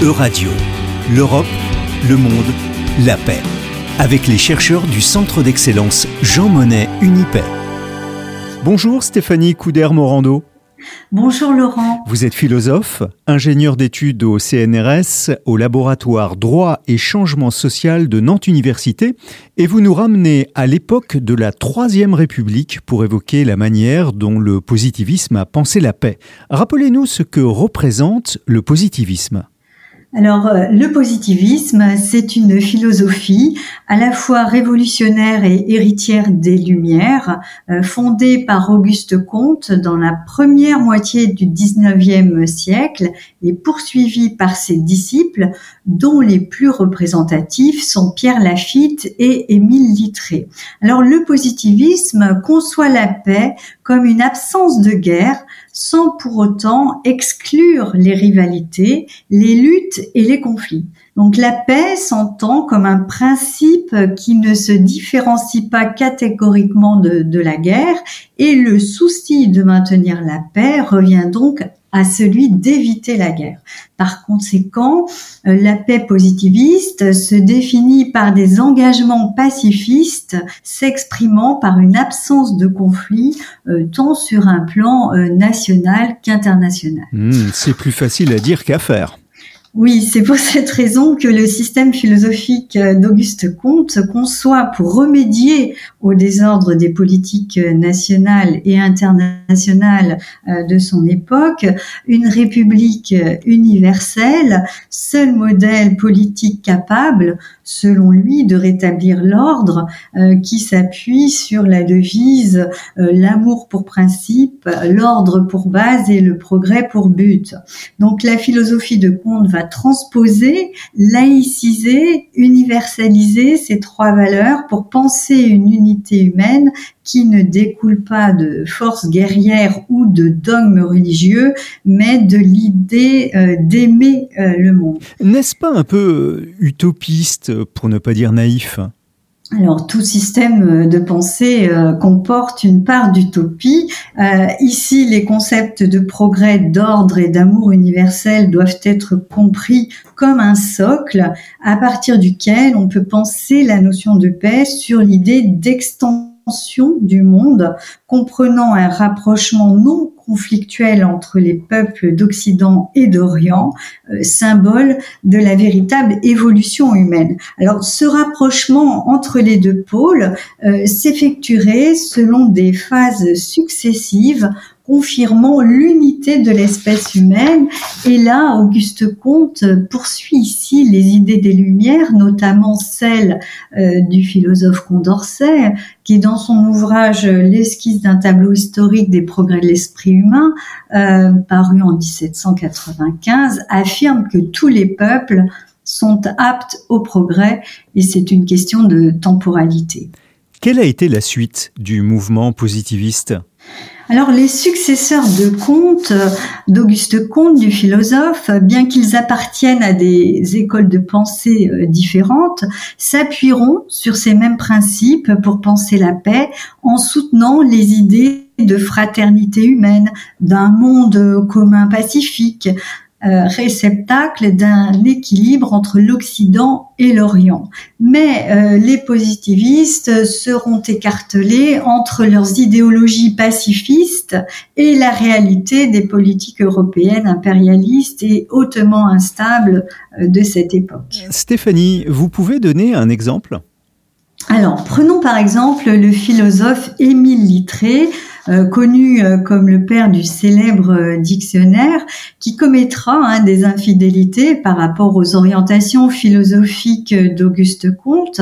Euradio, l'Europe, le monde, la paix. Avec les chercheurs du Centre d'excellence Jean Monnet Unipay. Bonjour Stéphanie Couder-Morando. Bonjour Laurent. Vous êtes philosophe, ingénieur d'études au CNRS, au laboratoire Droit et Changement Social de Nantes Université, et vous nous ramenez à l'époque de la Troisième République pour évoquer la manière dont le positivisme a pensé la paix. Rappelez-nous ce que représente le positivisme. Alors, euh, le positivisme, c'est une philosophie à la fois révolutionnaire et héritière des Lumières, euh, fondée par Auguste Comte dans la première moitié du 19e siècle et poursuivie par ses disciples, dont les plus représentatifs sont Pierre Lafitte et Émile Littré. Alors, le positivisme conçoit la paix comme une absence de guerre sans pour autant exclure les rivalités, les luttes et les conflits. Donc la paix s'entend comme un principe qui ne se différencie pas catégoriquement de, la guerre et le souci de maintenir la paix revient donc à celui d'éviter la guerre. Par conséquent, euh, la paix positiviste se définit par des engagements pacifistes s'exprimant par une absence de conflit euh, tant sur un plan euh, national qu'international. Hmm, c'est plus facile à dire qu'à faire. Oui, c'est pour cette raison que le système philosophique d'Auguste Comte conçoit pour remédier au désordre des politiques nationales et internationales euh, de son époque une république universelle, seul modèle politique capable, selon lui, de rétablir l'ordre euh, qui s'appuie sur la devise euh, l'amour pour principe, l'ordre pour base et le progrès pour but. Donc la philosophie de Comte va transposer, laïciser, universaliser ces trois valeurs pour penser une unité humaine qui ne découle pas de forces guerrières ou de dogmes religieux, mais de l'idée euh, d'aimer euh, le monde. N'est-ce pas un peu utopiste, pour ne pas dire naïf? Alors tout système euh, de pensée euh, comporte une part d'utopie. Euh, ici, les concepts de progrès, d'ordre et d'amour universel doivent être compris comme un socle à partir duquel on peut penser la notion de paix sur l'idée d'extension du monde, comprenant un rapprochement non conflictuel entre les peuples d'Occident et d'Orient, euh, symbole de la véritable évolution humaine. Alors ce rapprochement entre les deux pôles euh, s'effectuerait selon des phases successives confirmant l'unité de l'espèce humaine. Et là, Auguste Comte poursuit ici les idées des Lumières, notamment celles euh, du philosophe Condorcet, qui dans son ouvrage L'esquisse d'un tableau historique des progrès de l'esprit euh, paru en 1795, affirme que tous les peuples sont aptes au progrès et c'est une question de temporalité. Quelle a été la suite du mouvement positiviste? Alors les successeurs de Comte, d'Auguste Comte, du philosophe, bien qu'ils appartiennent à des écoles de pensée euh, différentes, s'appuieront sur ces mêmes principes pour penser la paix en soutenant les idées de fraternité humaine, d'un monde commun pacifique, euh, réceptacle d'un équilibre entre l'Occident et l'Orient. Mais euh, les positivistes seront écartelés entre leurs idéologies pacifistes et la réalité des politiques européennes impérialistes et hautement instables euh, de cette époque. Stéphanie, vous pouvez donner un exemple? Alors, prenons par exemple le philosophe Émile Littré, connu euh, comme le père du célèbre euh, dictionnaire, qui commettra hein, des infidélités par rapport aux orientations philosophiques d'Auguste Comte,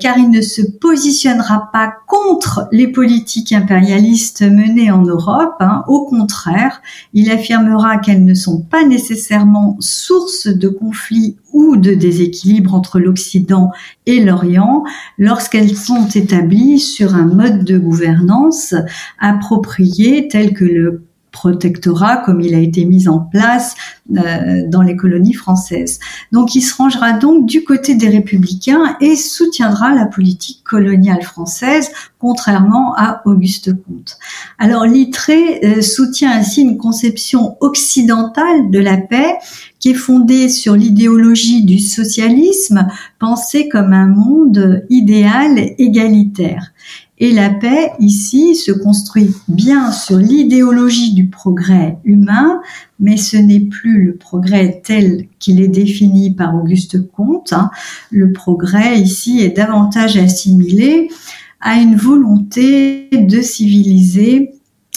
car il ne se positionnera pas contre les politiques impérialistes menées en Europe. Hein. Au contraire, il affirmera qu'elles ne sont pas nécessairement source de conflits ou de déséquilibre entre l'Occident et l'Orient lorsqu'elles sont établies sur un mode de gouvernance approprié tel que le protectorat comme il a été mis en place euh, dans les colonies françaises. Donc il se rangera donc du côté des républicains et soutiendra la politique coloniale française, contrairement à Auguste Comte. Alors Littré euh, soutient ainsi une conception occidentale de la paix qui est fondée sur l'idéologie du socialisme, pensée comme un monde idéal égalitaire. Et la paix, ici, se construit bien sur l'idéologie du progrès humain, mais ce n'est plus le progrès tel qu'il est défini par Auguste Comte. Hein. Le progrès, ici, est davantage assimilé à une volonté de civiliser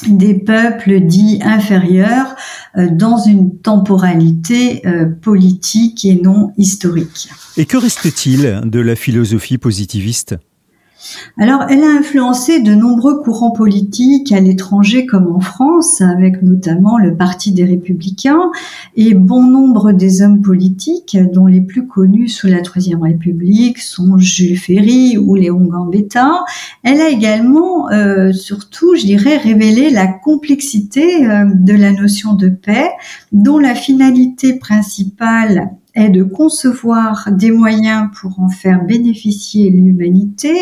des peuples dits inférieurs euh, dans une temporalité euh, politique et non historique. Et que reste-t-il de la philosophie positiviste? Alors, elle a influencé de nombreux courants politiques à l'étranger comme en France, avec notamment le Parti des Républicains et bon nombre des hommes politiques, dont les plus connus sous la Troisième République sont Jules Ferry ou Léon Gambetta. Elle a également, euh, surtout, je dirais, révélé la complexité euh, de la notion de paix, dont la finalité principale est de concevoir des moyens pour en faire bénéficier l'humanité,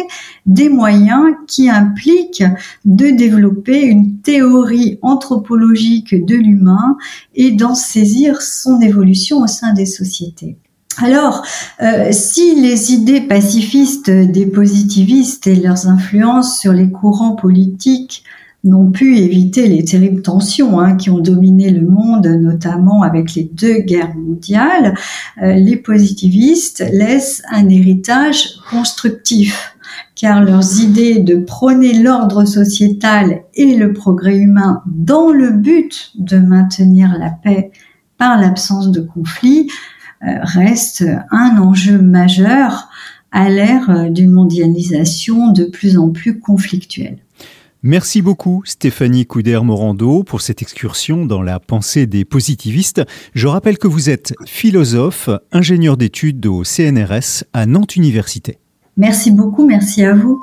des moyens qui impliquent de développer une théorie anthropologique de l'humain et d'en saisir son évolution au sein des sociétés. Alors, euh, si les idées pacifistes des positivistes et leurs influences sur les courants politiques n'ont pu éviter les terribles tensions hein, qui ont dominé le monde, notamment avec les deux guerres mondiales, euh, les positivistes laissent un héritage constructif, car leurs idées de prôner l'ordre sociétal et le progrès humain dans le but de maintenir la paix par l'absence de conflit euh, restent un enjeu majeur à l'ère d'une mondialisation de plus en plus conflictuelle. Merci beaucoup Stéphanie Couder-Morando pour cette excursion dans la pensée des positivistes. Je rappelle que vous êtes philosophe, ingénieur d'études au CNRS à Nantes Université. Merci beaucoup, merci à vous.